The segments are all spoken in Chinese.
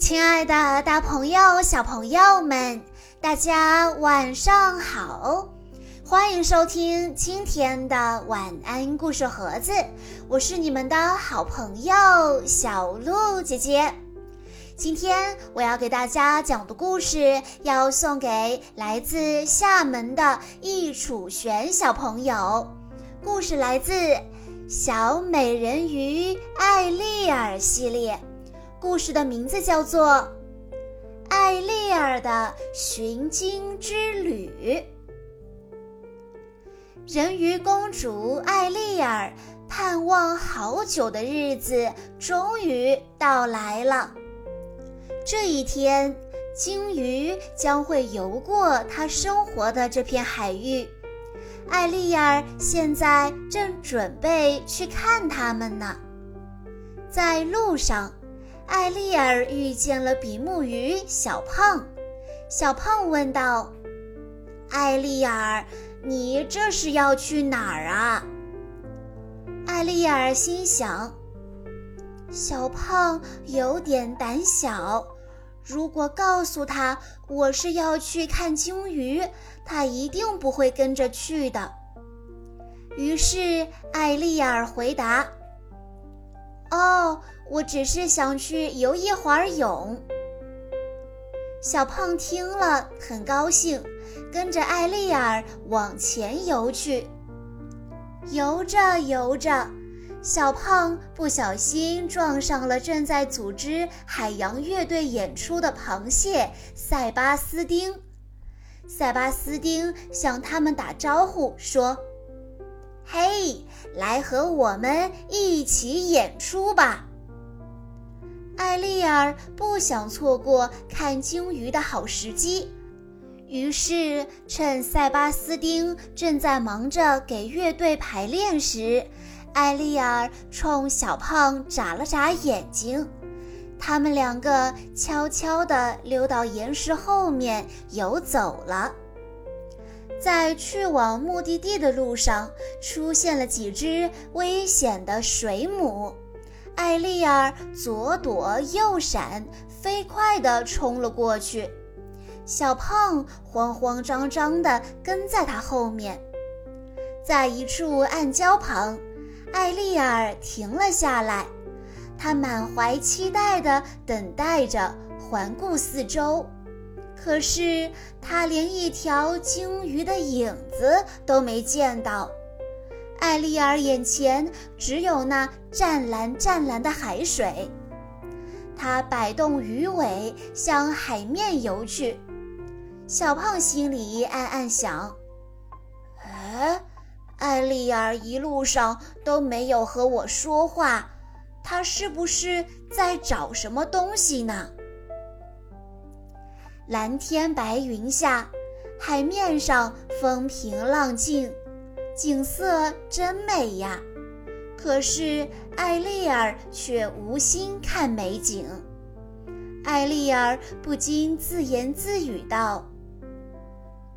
亲爱的，大朋友、小朋友们，大家晚上好！欢迎收听今天的晚安故事盒子，我是你们的好朋友小鹿姐姐。今天我要给大家讲的故事，要送给来自厦门的易楚璇小朋友。故事来自《小美人鱼艾丽尔》系列。故事的名字叫做《艾丽尔的寻经之旅》。人鱼公主艾丽尔盼望好久的日子终于到来了。这一天，鲸鱼将会游过她生活的这片海域。艾丽尔现在正准备去看它们呢。在路上。艾丽尔遇见了比目鱼小胖，小胖问道：“艾丽尔，你这是要去哪儿啊？”艾丽尔心想：“小胖有点胆小，如果告诉他我是要去看鲸鱼，他一定不会跟着去的。”于是艾丽尔回答。哦，我只是想去游一会儿泳。小胖听了很高兴，跟着艾丽尔往前游去。游着游着，小胖不小心撞上了正在组织海洋乐队演出的螃蟹塞巴斯丁。塞巴斯丁向他们打招呼说。嘿，来和我们一起演出吧！艾丽尔不想错过看鲸鱼的好时机，于是趁塞巴斯丁正在忙着给乐队排练时，艾丽尔冲小胖眨了眨眼睛。他们两个悄悄地溜到岩石后面游走了。在去往目的地的路上，出现了几只危险的水母。艾丽尔左躲右闪，飞快地冲了过去。小胖慌慌张张地跟在他后面。在一处暗礁旁，艾丽尔停了下来，她满怀期待地等待着，环顾四周。可是他连一条鲸鱼的影子都没见到，艾丽尔眼前只有那湛蓝湛蓝的海水。他摆动鱼尾向海面游去，小胖心里暗暗想：“哎，艾丽尔一路上都没有和我说话，他是不是在找什么东西呢？”蓝天白云下，海面上风平浪静，景色真美呀。可是艾丽儿却无心看美景。艾丽儿不禁自言自语道：“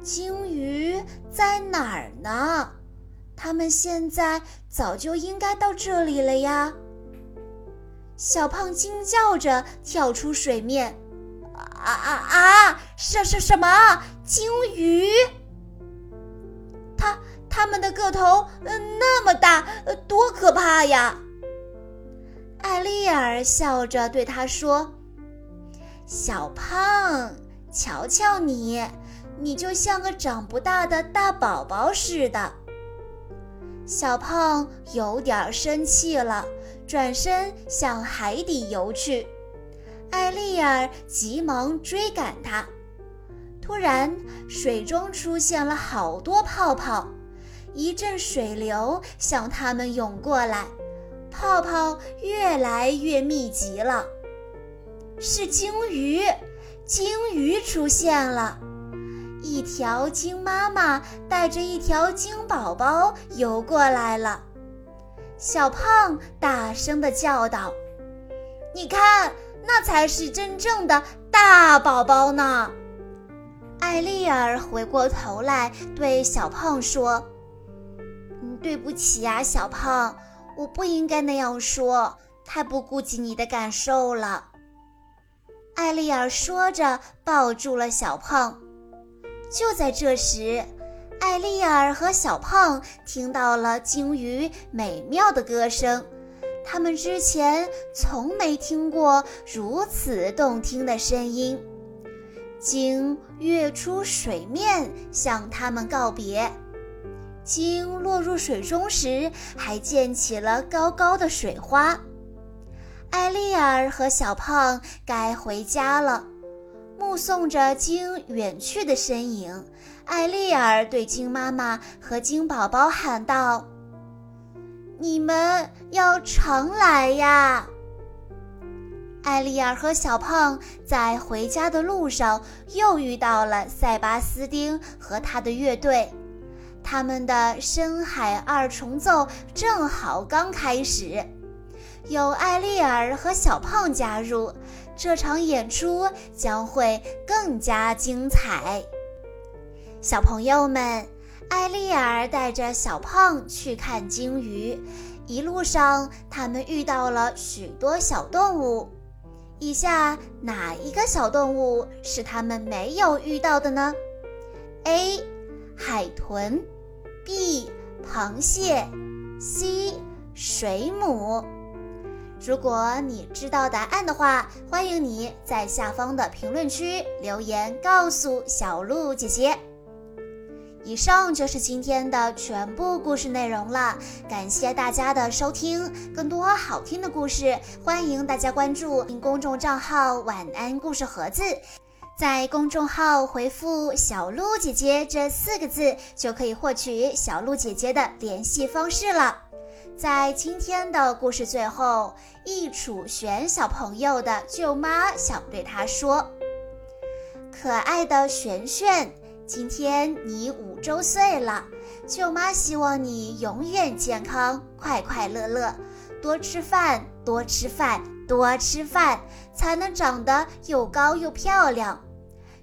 鲸鱼在哪儿呢？它们现在早就应该到这里了呀！”小胖惊叫着跳出水面。啊啊啊！什什什么鲸鱼？它它们的个头嗯那么大，呃多可怕呀！艾丽尔笑着对他说：“小胖，瞧瞧你，你就像个长不大的大宝宝似的。”小胖有点生气了，转身向海底游去。艾丽尔急忙追赶他，突然水中出现了好多泡泡，一阵水流向他们涌过来，泡泡越来越密集了。是鲸鱼，鲸鱼出现了，一条鲸妈妈带着一条鲸宝宝游过来了。小胖大声地叫道：“你看！”那才是真正的大宝宝呢！艾丽尔回过头来对小胖说：“嗯，对不起呀，小胖，我不应该那样说，太不顾及你的感受了。”艾丽尔说着，抱住了小胖。就在这时，艾丽尔和小胖听到了鲸鱼美妙的歌声。他们之前从没听过如此动听的声音。鲸跃出水面，向他们告别。鲸落入水中时，还溅起了高高的水花。艾丽尔和小胖该回家了。目送着鲸远去的身影，艾丽尔对鲸妈妈和鲸宝宝喊道：“你们要常来呀！”艾丽尔和小胖在回家的路上又遇到了塞巴斯丁和他的乐队。他们的深海二重奏正好刚开始，有艾丽尔和小胖加入，这场演出将会更加精彩。小朋友们，艾丽儿带着小胖去看鲸鱼，一路上他们遇到了许多小动物。以下哪一个小动物是他们没有遇到的呢？A. 海豚。B. 螃蟹，C. 水母。如果你知道答案的话，欢迎你在下方的评论区留言告诉小鹿姐姐。以上就是今天的全部故事内容了，感谢大家的收听。更多好听的故事，欢迎大家关注公众账号“晚安故事盒子”。在公众号回复“小鹿姐姐”这四个字，就可以获取小鹿姐姐的联系方式了。在今天的故事最后，易楚璇小朋友的舅妈想对他说：“可爱的璇璇，今天你五周岁了，舅妈希望你永远健康、快快乐乐，多吃饭，多吃饭。”多吃饭才能长得又高又漂亮，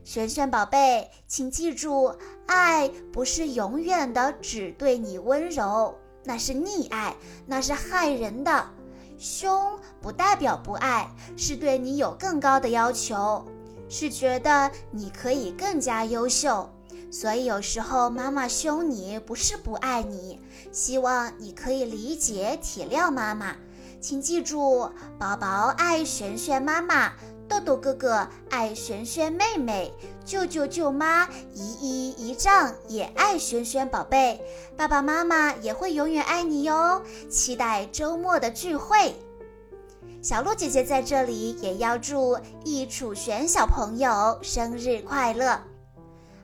璇璇宝贝，请记住，爱不是永远的只对你温柔，那是溺爱，那是害人的。凶不代表不爱，是对你有更高的要求，是觉得你可以更加优秀。所以有时候妈妈凶你，不是不爱你，希望你可以理解体谅妈妈。请记住，宝宝爱璇璇妈妈，豆豆哥哥爱璇璇妹妹，舅舅舅妈、姨姨姨丈也爱璇璇宝贝，爸爸妈妈也会永远爱你哟。期待周末的聚会，小鹿姐姐在这里也要祝易楚璇小朋友生日快乐。